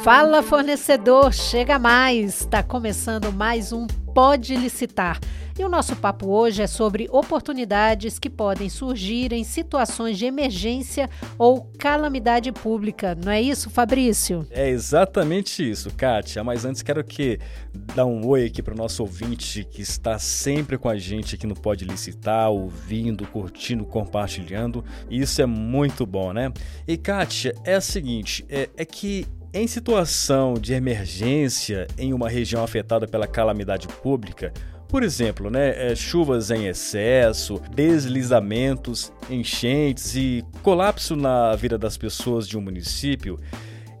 Fala fornecedor, chega mais! Está começando mais um Pode Licitar. E o nosso papo hoje é sobre oportunidades que podem surgir em situações de emergência ou calamidade pública. Não é isso, Fabrício? É exatamente isso, Kátia. Mas antes quero que dar um oi aqui para o nosso ouvinte que está sempre com a gente aqui no Pode Licitar, ouvindo, curtindo, compartilhando. Isso é muito bom, né? E Kátia, é o seguinte, é, é que em situação de emergência em uma região afetada pela calamidade pública, por exemplo, né, é, chuvas em excesso, deslizamentos, enchentes e colapso na vida das pessoas de um município,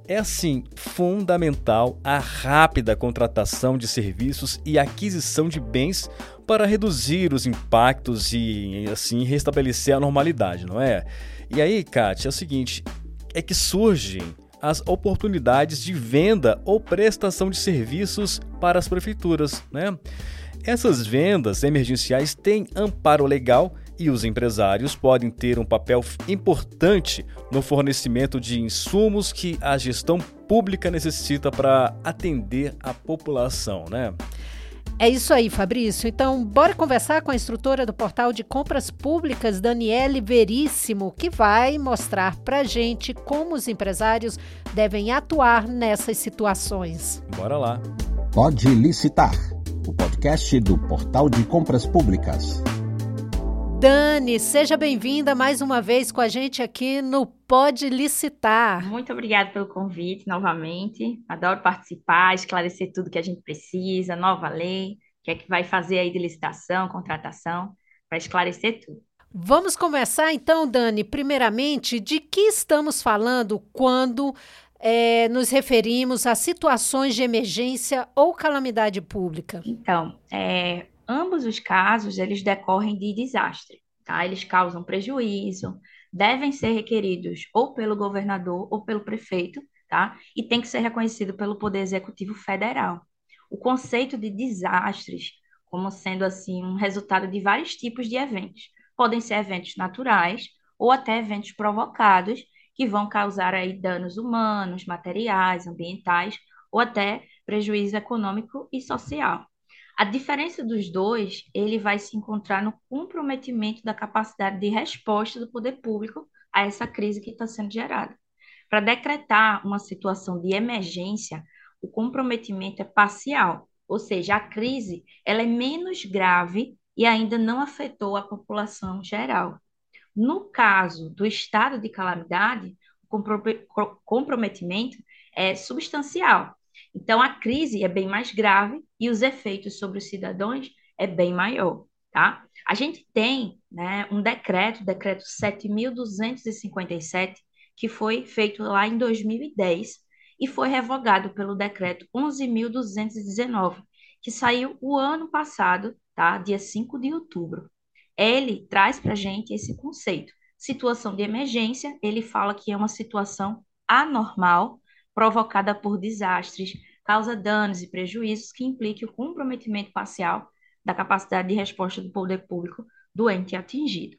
é assim fundamental a rápida contratação de serviços e aquisição de bens para reduzir os impactos e assim restabelecer a normalidade, não é? E aí, Kátia, é o seguinte, é que surgem as oportunidades de venda ou prestação de serviços para as prefeituras, né? Essas vendas emergenciais têm amparo legal e os empresários podem ter um papel importante no fornecimento de insumos que a gestão pública necessita para atender a população, né? É isso aí, Fabrício. Então, bora conversar com a instrutora do portal de compras públicas, Daniele Veríssimo, que vai mostrar para gente como os empresários devem atuar nessas situações. Bora lá. Pode licitar o podcast do Portal de Compras Públicas. Dani, seja bem-vinda mais uma vez com a gente aqui no Pode Licitar. Muito obrigada pelo convite novamente. Adoro participar, esclarecer tudo que a gente precisa, nova lei, o que é que vai fazer aí de licitação, contratação, para esclarecer tudo. Vamos começar então, Dani, primeiramente, de que estamos falando quando é, nos referimos a situações de emergência ou calamidade pública? Então, é, ambos os casos, eles decorrem de desastre, tá? Eles causam prejuízo, devem ser requeridos ou pelo governador ou pelo prefeito, tá? E tem que ser reconhecido pelo Poder Executivo Federal. O conceito de desastres, como sendo assim um resultado de vários tipos de eventos, podem ser eventos naturais ou até eventos provocados que vão causar aí danos humanos, materiais, ambientais ou até prejuízo econômico e social. A diferença dos dois, ele vai se encontrar no comprometimento da capacidade de resposta do poder público a essa crise que está sendo gerada. Para decretar uma situação de emergência, o comprometimento é parcial, ou seja, a crise ela é menos grave e ainda não afetou a população geral. No caso do estado de calamidade, o comprometimento é substancial. Então, a crise é bem mais grave e os efeitos sobre os cidadãos é bem maior, tá? A gente tem né, um decreto, decreto 7.257, que foi feito lá em 2010 e foi revogado pelo decreto 11.219, que saiu o ano passado, tá? Dia 5 de outubro ele traz para a gente esse conceito. Situação de emergência, ele fala que é uma situação anormal provocada por desastres, causa danos e prejuízos que impliquem o comprometimento parcial da capacidade de resposta do poder público do ente atingido.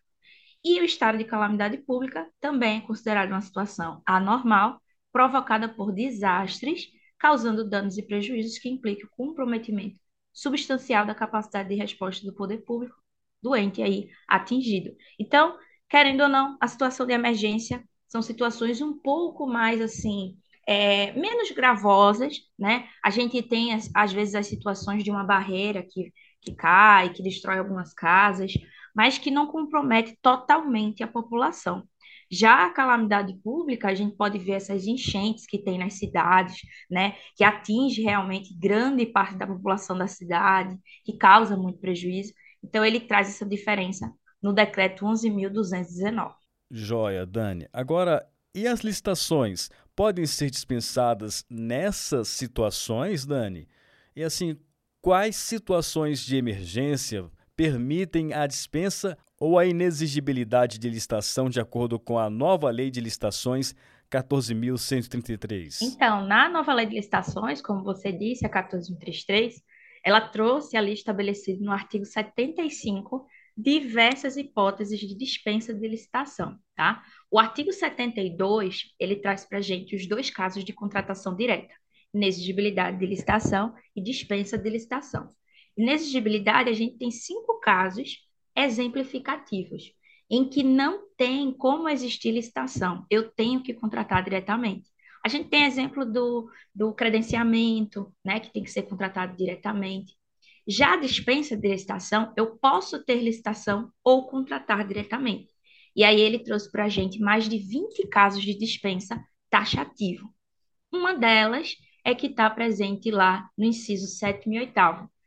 E o estado de calamidade pública também é considerado uma situação anormal provocada por desastres, causando danos e prejuízos que impliquem o comprometimento substancial da capacidade de resposta do poder público doente aí atingido. Então, querendo ou não, a situação de emergência são situações um pouco mais assim, é, menos gravosas, né? A gente tem, às vezes, as situações de uma barreira que, que cai, que destrói algumas casas, mas que não compromete totalmente a população. Já a calamidade pública, a gente pode ver essas enchentes que tem nas cidades, né, que atinge realmente grande parte da população da cidade, que causa muito prejuízo. Então, ele traz essa diferença no decreto 11.219. Joia, Dani. Agora, e as licitações podem ser dispensadas nessas situações, Dani? E assim, quais situações de emergência permitem a dispensa ou a inexigibilidade de licitação de acordo com a nova lei de licitações 14.133? Então, na nova lei de licitações, como você disse, a 14.133, ela trouxe ali estabelecido no artigo 75 diversas hipóteses de dispensa de licitação, tá? O artigo 72, ele traz para gente os dois casos de contratação direta, inexigibilidade de licitação e dispensa de licitação. Inexigibilidade, a gente tem cinco casos exemplificativos, em que não tem como existir licitação, eu tenho que contratar diretamente. A gente tem exemplo do, do credenciamento, né, que tem que ser contratado diretamente. Já a dispensa de licitação, eu posso ter licitação ou contratar diretamente. E aí ele trouxe para a gente mais de 20 casos de dispensa taxativo. Uma delas é que está presente lá no inciso 7 e 8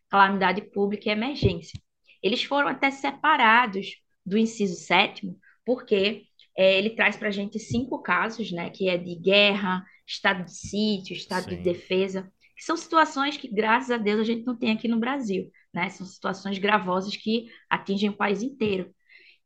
calamidade pública e emergência. Eles foram até separados do inciso 7 porque é, ele traz para a gente cinco casos, né, que é de guerra, estado de sítio, estado Sim. de defesa, são situações que, graças a Deus, a gente não tem aqui no Brasil, né? São situações gravosas que atingem o país inteiro.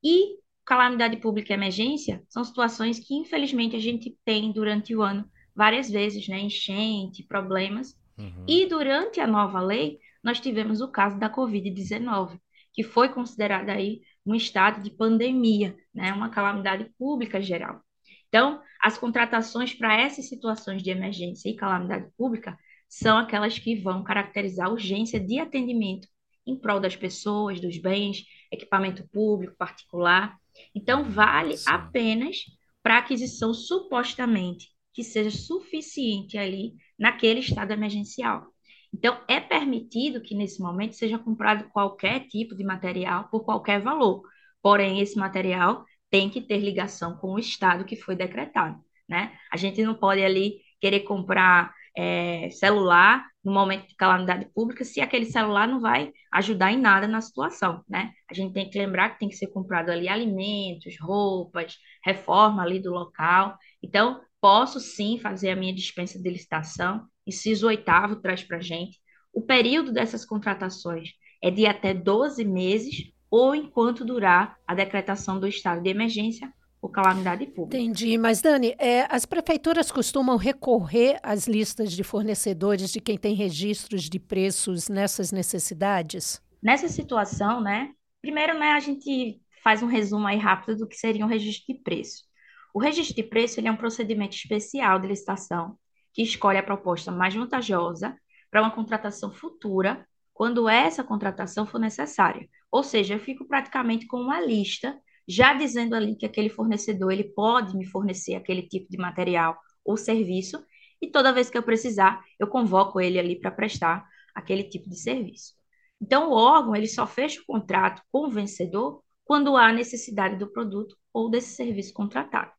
E calamidade pública e emergência são situações que, infelizmente, a gente tem durante o ano várias vezes, né? Enchente, problemas. Uhum. E durante a nova lei, nós tivemos o caso da Covid-19, que foi considerada aí um estado de pandemia, né? Uma calamidade pública geral. Então, as contratações para essas situações de emergência e calamidade pública são aquelas que vão caracterizar a urgência de atendimento em prol das pessoas, dos bens, equipamento público, particular. Então, vale Sim. apenas para aquisição supostamente que seja suficiente ali naquele estado emergencial. Então, é permitido que nesse momento seja comprado qualquer tipo de material por qualquer valor. Porém, esse material tem que ter ligação com o estado que foi decretado, né? A gente não pode ali querer comprar é, celular no momento de calamidade pública, se aquele celular não vai ajudar em nada na situação, né? A gente tem que lembrar que tem que ser comprado ali alimentos, roupas, reforma ali do local. Então, posso sim fazer a minha dispensa de licitação. Inciso oitavo traz para a gente. O período dessas contratações é de até 12 meses ou enquanto durar a decretação do estado de emergência ou calamidade pública. Entendi, mas Dani, é, as prefeituras costumam recorrer às listas de fornecedores de quem tem registros de preços nessas necessidades? Nessa situação, né? Primeiro, né, a gente faz um resumo aí rápido do que seria um registro de preço. O registro de preço é um procedimento especial de licitação que escolhe a proposta mais vantajosa para uma contratação futura, quando essa contratação for necessária. Ou seja, eu fico praticamente com uma lista já dizendo ali que aquele fornecedor ele pode me fornecer aquele tipo de material ou serviço, e toda vez que eu precisar, eu convoco ele ali para prestar aquele tipo de serviço. Então, o órgão ele só fecha o contrato com o vencedor quando há necessidade do produto ou desse serviço contratado.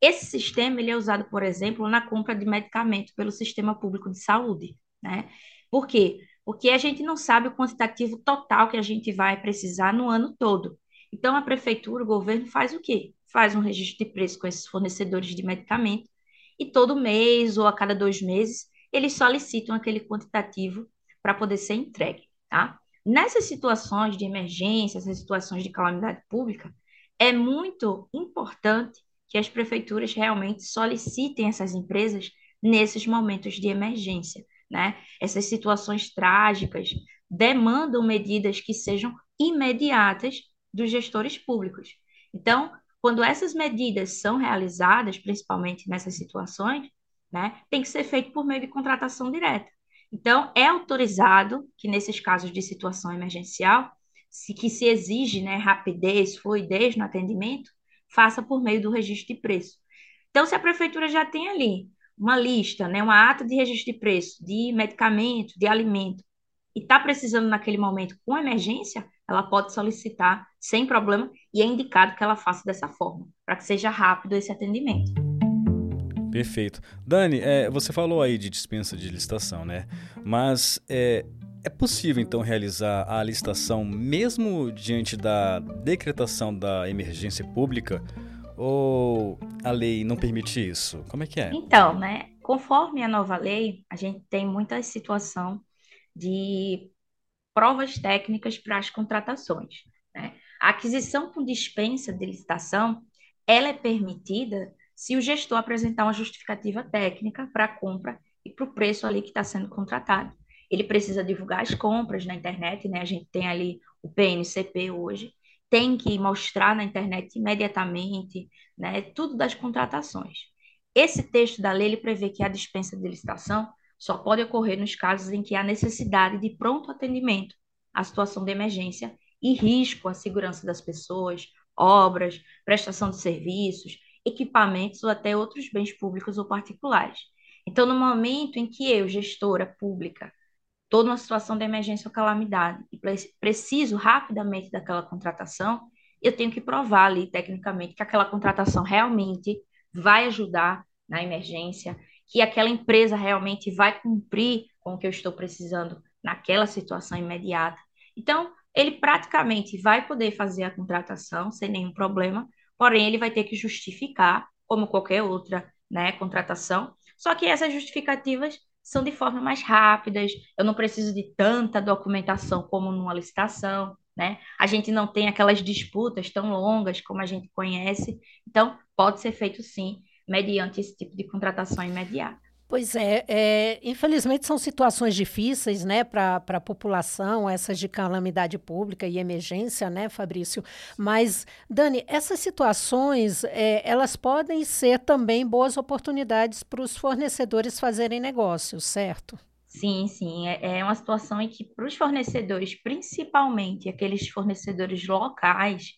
Esse sistema ele é usado, por exemplo, na compra de medicamento pelo sistema público de saúde, né? Por quê? Porque a gente não sabe o quantitativo total que a gente vai precisar no ano todo. Então, a prefeitura, o governo faz o quê? Faz um registro de preço com esses fornecedores de medicamento e todo mês ou a cada dois meses eles solicitam aquele quantitativo para poder ser entregue, tá? Nessas situações de emergência, essas situações de calamidade pública, é muito importante que as prefeituras realmente solicitem essas empresas nesses momentos de emergência, né? Essas situações trágicas demandam medidas que sejam imediatas dos gestores públicos. Então, quando essas medidas são realizadas, principalmente nessas situações, né, tem que ser feito por meio de contratação direta. Então, é autorizado que nesses casos de situação emergencial, se, que se exige né, rapidez, fluidez no atendimento, faça por meio do registro de preço. Então, se a prefeitura já tem ali uma lista, né, uma ata de registro de preço de medicamento, de alimento, e está precisando naquele momento com emergência, ela pode solicitar sem problema e é indicado que ela faça dessa forma, para que seja rápido esse atendimento. Perfeito. Dani, é, você falou aí de dispensa de licitação, né? Mas é, é possível então realizar a licitação mesmo diante da decretação da emergência pública? Ou a lei não permite isso? Como é que é? Então, né? Conforme a nova lei, a gente tem muita situação de provas técnicas para as contratações. Né? A aquisição com dispensa de licitação, ela é permitida se o gestor apresentar uma justificativa técnica para a compra e para o preço ali que está sendo contratado. Ele precisa divulgar as compras na internet, né? A gente tem ali o PNCP hoje, tem que mostrar na internet imediatamente, né, tudo das contratações. Esse texto da lei ele prevê que a dispensa de licitação só pode ocorrer nos casos em que há necessidade de pronto atendimento à situação de emergência e risco à segurança das pessoas, obras, prestação de serviços, equipamentos ou até outros bens públicos ou particulares. Então, no momento em que eu, gestora pública, estou numa situação de emergência ou calamidade e preciso rapidamente daquela contratação, eu tenho que provar ali, tecnicamente, que aquela contratação realmente vai ajudar na emergência, que aquela empresa realmente vai cumprir com o que eu estou precisando naquela situação imediata. Então, ele praticamente vai poder fazer a contratação sem nenhum problema, porém ele vai ter que justificar, como qualquer outra né, contratação, só que essas justificativas são de forma mais rápidas, eu não preciso de tanta documentação como numa licitação, né? A gente não tem aquelas disputas tão longas como a gente conhece, então pode ser feito sim, mediante esse tipo de contratação imediata. Pois é, é, infelizmente são situações difíceis, né, para a população, essas de calamidade pública e emergência, né, Fabrício? Mas, Dani, essas situações, é, elas podem ser também boas oportunidades para os fornecedores fazerem negócios, certo? Sim, sim, é, é uma situação em que para os fornecedores, principalmente aqueles fornecedores locais,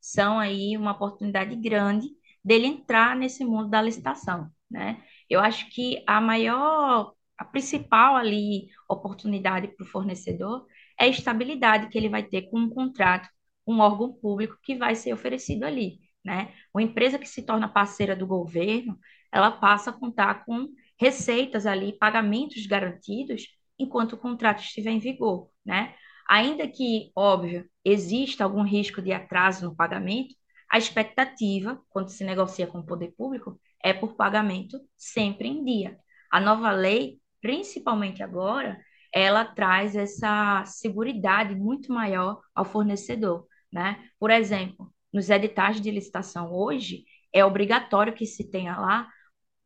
são aí uma oportunidade grande dele entrar nesse mundo da licitação, né? Eu acho que a maior, a principal ali oportunidade para o fornecedor é a estabilidade que ele vai ter com um contrato, um órgão público que vai ser oferecido ali, né? Uma empresa que se torna parceira do governo, ela passa a contar com receitas ali, pagamentos garantidos enquanto o contrato estiver em vigor, né? Ainda que, óbvio, exista algum risco de atraso no pagamento, a expectativa, quando se negocia com o poder público, é por pagamento sempre em dia. A nova lei, principalmente agora, ela traz essa seguridade muito maior ao fornecedor, né? Por exemplo, nos editais de licitação hoje, é obrigatório que se tenha lá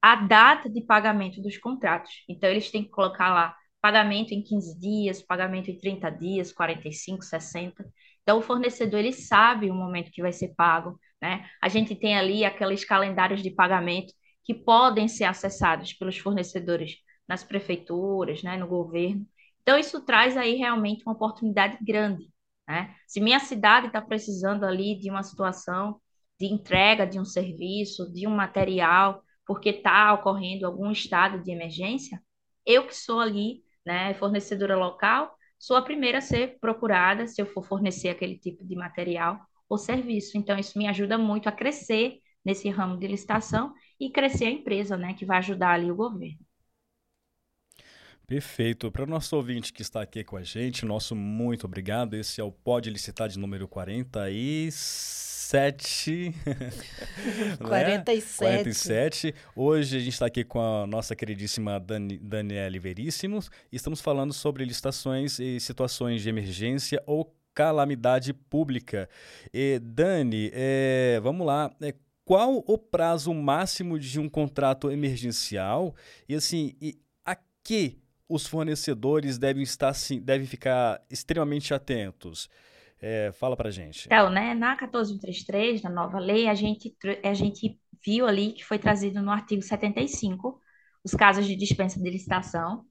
a data de pagamento dos contratos. Então, eles têm que colocar lá pagamento em 15 dias, pagamento em 30 dias, 45, 60. Então, o fornecedor ele sabe o momento que vai ser pago, né? A gente tem ali aqueles calendários de pagamento que podem ser acessados pelos fornecedores nas prefeituras, né, no governo. Então, isso traz aí realmente uma oportunidade grande. Né? Se minha cidade está precisando ali de uma situação de entrega de um serviço, de um material, porque está ocorrendo algum estado de emergência, eu que sou ali, né, fornecedora local, sou a primeira a ser procurada se eu for fornecer aquele tipo de material ou serviço. Então, isso me ajuda muito a crescer nesse ramo de licitação e crescer a empresa, né, que vai ajudar ali o governo. Perfeito. Para o nosso ouvinte que está aqui com a gente, nosso muito obrigado. Esse é o Pode Licitar de número 47. 47. 47. Hoje a gente está aqui com a nossa queridíssima Dani, Daniele Veríssimos e estamos falando sobre licitações e situações de emergência ou calamidade pública. E, Dani, é, vamos lá. É, qual o prazo máximo de um contrato emergencial? E assim, e a que os fornecedores devem estar assim, devem ficar extremamente atentos? É, fala pra gente. Então, né, na 14133, na nova lei, a gente, a gente viu ali que foi trazido no artigo 75 os casos de dispensa de licitação,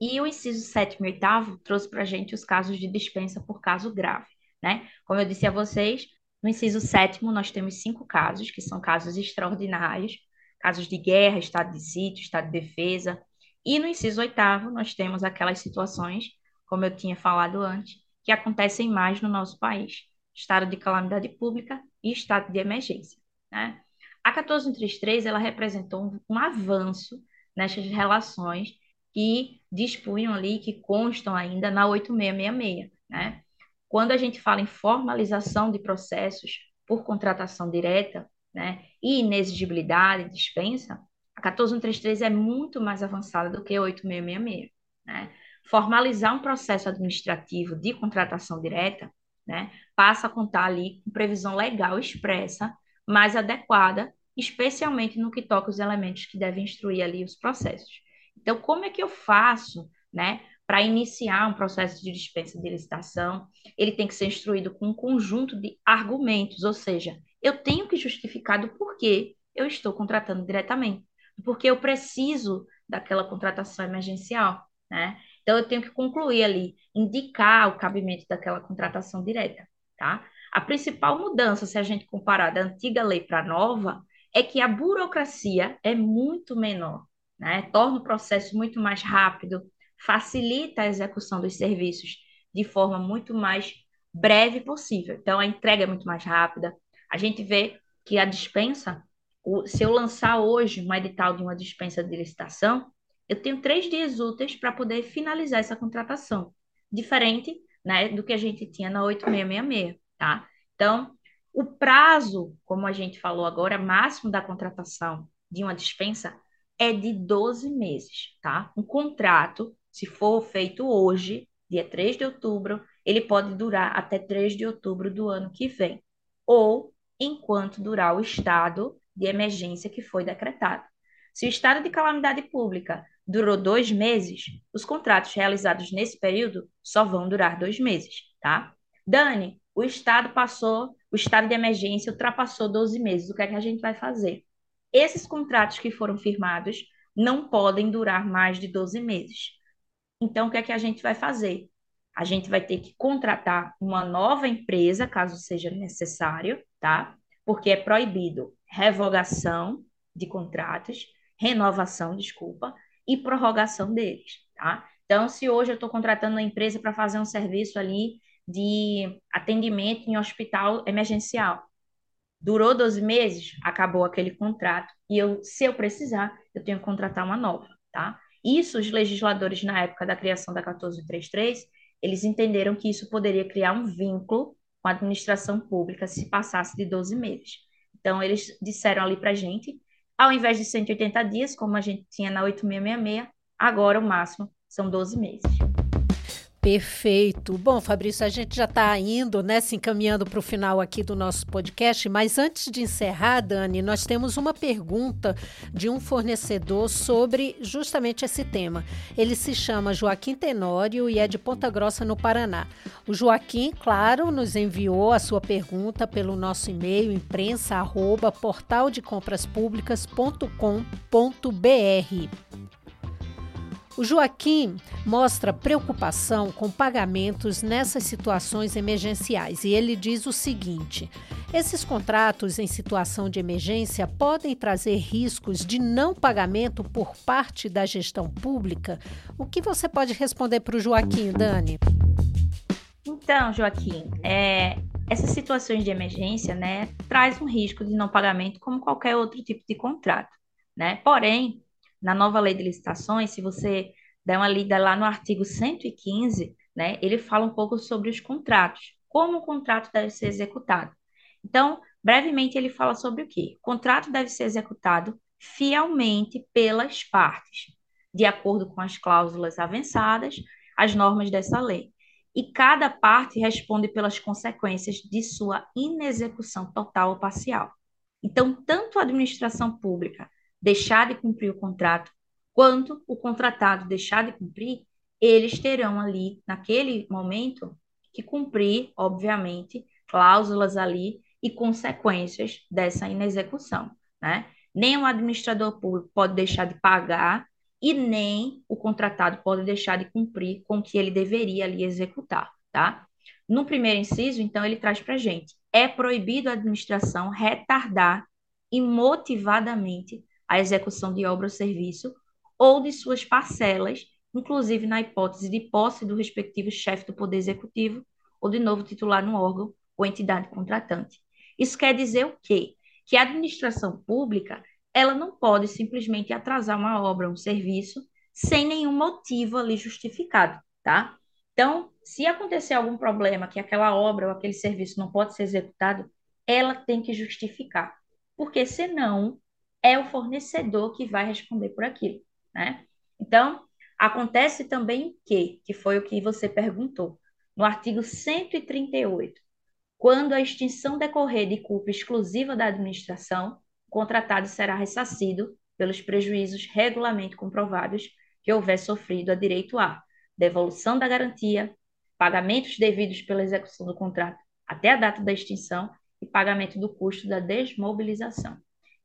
e o inciso 7 e 8 trouxe para a gente os casos de dispensa por caso grave. Né? Como eu disse a vocês, no inciso 7 nós temos cinco casos, que são casos extraordinários, casos de guerra, estado de sítio, estado de defesa. E no inciso 8 nós temos aquelas situações, como eu tinha falado antes, que acontecem mais no nosso país: estado de calamidade pública e estado de emergência. Né? A 14133 ela representou um, um avanço nessas relações que dispunham ali, que constam ainda na 8666, né? Quando a gente fala em formalização de processos por contratação direta, né, e inexigibilidade, dispensa, a 14133 é muito mais avançada do que a 8666, né? Formalizar um processo administrativo de contratação direta, né, passa a contar ali com previsão legal expressa, mais adequada, especialmente no que toca os elementos que devem instruir ali os processos. Então, como é que eu faço, né, para iniciar um processo de dispensa de licitação, ele tem que ser instruído com um conjunto de argumentos, ou seja, eu tenho que justificar do porquê eu estou contratando diretamente, porque eu preciso daquela contratação emergencial, né? Então eu tenho que concluir ali, indicar o cabimento daquela contratação direta, tá? A principal mudança, se a gente comparar da antiga lei para a nova, é que a burocracia é muito menor, né? Torna o processo muito mais rápido, facilita a execução dos serviços de forma muito mais breve possível. Então, a entrega é muito mais rápida. A gente vê que a dispensa, o, se eu lançar hoje um edital de uma dispensa de licitação, eu tenho três dias úteis para poder finalizar essa contratação, diferente né, do que a gente tinha na 8666, tá? Então, o prazo, como a gente falou agora, máximo da contratação de uma dispensa é de 12 meses, tá? Um contrato se for feito hoje, dia 3 de outubro, ele pode durar até 3 de outubro do ano que vem, ou enquanto durar o estado de emergência que foi decretado. Se o estado de calamidade pública durou dois meses, os contratos realizados nesse período só vão durar dois meses, tá? Dani, o estado passou, o estado de emergência ultrapassou 12 meses, o que é que a gente vai fazer? Esses contratos que foram firmados não podem durar mais de 12 meses. Então, o que é que a gente vai fazer? A gente vai ter que contratar uma nova empresa, caso seja necessário, tá? Porque é proibido revogação de contratos, renovação, desculpa, e prorrogação deles, tá? Então, se hoje eu estou contratando uma empresa para fazer um serviço ali de atendimento em hospital emergencial, durou 12 meses, acabou aquele contrato, e eu, se eu precisar, eu tenho que contratar uma nova, tá? Isso, os legisladores, na época da criação da 1433, eles entenderam que isso poderia criar um vínculo com a administração pública se passasse de 12 meses. Então, eles disseram ali para gente, ao invés de 180 dias, como a gente tinha na 8666, agora o máximo são 12 meses. Perfeito. Bom, Fabrício, a gente já está indo, né, se encaminhando para o final aqui do nosso podcast, mas antes de encerrar, Dani, nós temos uma pergunta de um fornecedor sobre justamente esse tema. Ele se chama Joaquim Tenório e é de Ponta Grossa, no Paraná. O Joaquim, claro, nos enviou a sua pergunta pelo nosso e-mail imprensa@portaldecompraspublicas.com.br. O Joaquim mostra preocupação com pagamentos nessas situações emergenciais e ele diz o seguinte: esses contratos em situação de emergência podem trazer riscos de não pagamento por parte da gestão pública? O que você pode responder para o Joaquim, Dani? Então, Joaquim, é, essas situações de emergência, né, traz um risco de não pagamento como qualquer outro tipo de contrato, né? Porém, na nova lei de licitações, se você der uma lida lá no artigo 115, né, ele fala um pouco sobre os contratos, como o contrato deve ser executado. Então, brevemente, ele fala sobre o quê? O contrato deve ser executado fielmente pelas partes, de acordo com as cláusulas avançadas, as normas dessa lei. E cada parte responde pelas consequências de sua inexecução total ou parcial. Então, tanto a administração pública deixar de cumprir o contrato, quanto o contratado deixar de cumprir, eles terão ali, naquele momento, que cumprir, obviamente, cláusulas ali e consequências dessa inexecução, né? Nem o administrador público pode deixar de pagar e nem o contratado pode deixar de cumprir com o que ele deveria ali executar, tá? No primeiro inciso, então, ele traz para gente: é proibido a administração retardar imotivadamente a execução de obra ou serviço ou de suas parcelas, inclusive na hipótese de posse do respectivo chefe do Poder Executivo ou de novo titular no órgão ou entidade contratante. Isso quer dizer o quê? Que a administração pública ela não pode simplesmente atrasar uma obra, um serviço, sem nenhum motivo ali justificado, tá? Então, se acontecer algum problema que aquela obra ou aquele serviço não pode ser executado, ela tem que justificar, porque senão é o fornecedor que vai responder por aquilo, né? Então, acontece também o quê? Que foi o que você perguntou. No artigo 138, quando a extinção decorrer de culpa exclusiva da administração, o contratado será ressarcido pelos prejuízos regularmente comprovados que houver sofrido a direito A. devolução da garantia, pagamentos devidos pela execução do contrato até a data da extinção e pagamento do custo da desmobilização.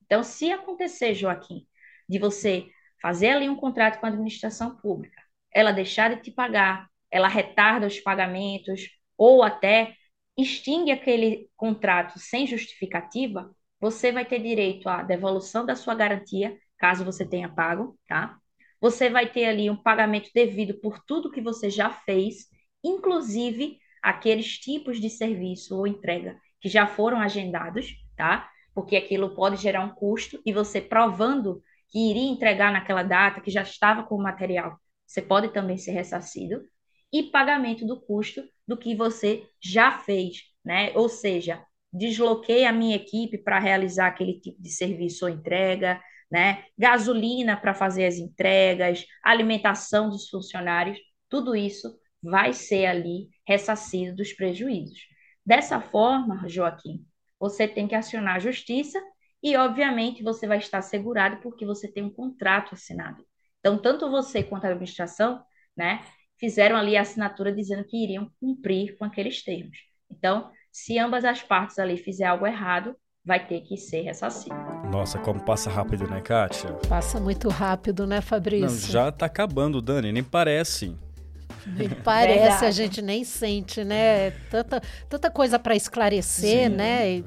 Então, se acontecer, Joaquim, de você fazer ali um contrato com a administração pública, ela deixar de te pagar, ela retarda os pagamentos ou até extingue aquele contrato sem justificativa, você vai ter direito à devolução da sua garantia, caso você tenha pago, tá? Você vai ter ali um pagamento devido por tudo que você já fez, inclusive aqueles tipos de serviço ou entrega que já foram agendados, tá? Porque aquilo pode gerar um custo e você provando que iria entregar naquela data, que já estava com o material, você pode também ser ressarcido. E pagamento do custo do que você já fez, né? Ou seja, desloquei a minha equipe para realizar aquele tipo de serviço ou entrega, né? Gasolina para fazer as entregas, alimentação dos funcionários, tudo isso vai ser ali ressarcido dos prejuízos. Dessa forma, Joaquim, você tem que acionar a justiça e, obviamente, você vai estar assegurado porque você tem um contrato assinado. Então, tanto você quanto a administração, né, fizeram ali a assinatura dizendo que iriam cumprir com aqueles termos. Então, se ambas as partes ali fizer algo errado, vai ter que ser ressarcido. Nossa, como passa rápido, né, Kátia? Passa muito rápido, né, Fabrício? Não, já tá acabando, Dani, nem parece. Nem parece, Verdade. a gente nem sente, né? Tanta, tanta coisa para esclarecer, Sim, né?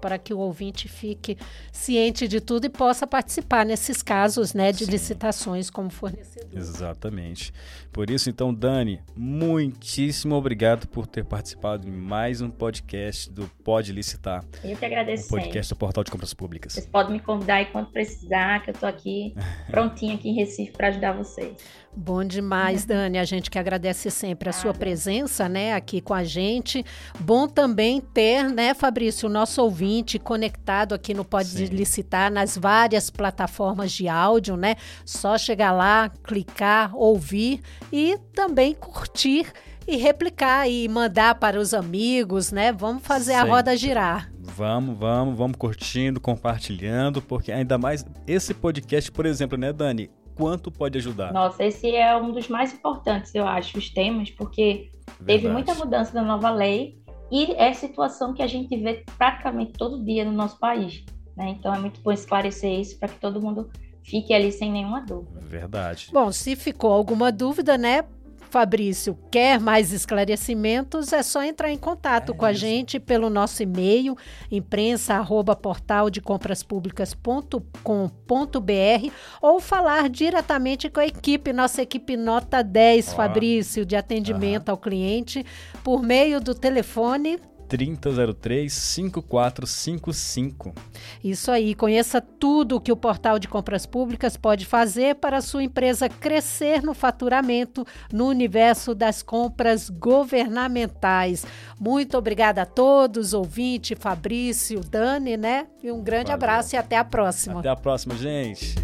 Para que o ouvinte fique ciente de tudo e possa participar nesses casos, né, de Sim. licitações como fornecedor. Exatamente. Por isso, então, Dani, muitíssimo obrigado por ter participado em mais um podcast do Pode Licitar. Eu que agradeço. Um podcast do Portal de Compras Públicas. Vocês podem me convidar aí quando precisar, que eu estou aqui prontinha aqui em Recife para ajudar vocês. Bom demais, Dani. A gente que agradece sempre a sua presença, né, aqui com a gente. Bom também ter, né, Fabrício, o nosso ouvinte conectado aqui no Pode Sim. Licitar nas várias plataformas de áudio, né? Só chegar lá, clicar, ouvir e também curtir e replicar e mandar para os amigos, né? Vamos fazer Sempre. a roda girar. Vamos, vamos, vamos curtindo, compartilhando, porque ainda mais esse podcast, por exemplo, né, Dani? Quanto pode ajudar? Nossa, esse é um dos mais importantes, eu acho, os temas, porque Verdade. teve muita mudança da nova lei e é situação que a gente vê praticamente todo dia no nosso país. Né? Então é muito bom esclarecer isso para que todo mundo fique ali sem nenhuma dúvida. Verdade. Bom, se ficou alguma dúvida, né? Fabrício, quer mais esclarecimentos? É só entrar em contato é com a gente pelo nosso e-mail, imprensa@portaldecompraspublicas.com.br ou falar diretamente com a equipe, nossa equipe nota 10, Fabrício, de atendimento uhum. ao cliente, por meio do telefone 3003 5455. Isso aí, conheça tudo o que o portal de compras públicas pode fazer para a sua empresa crescer no faturamento no universo das compras governamentais. Muito obrigada a todos, ouvinte, Fabrício, Dani, né? E um grande Valeu. abraço e até a próxima. Até a próxima, gente.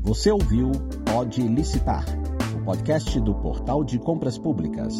Você ouviu Pode Licitar, o podcast do Portal de Compras Públicas.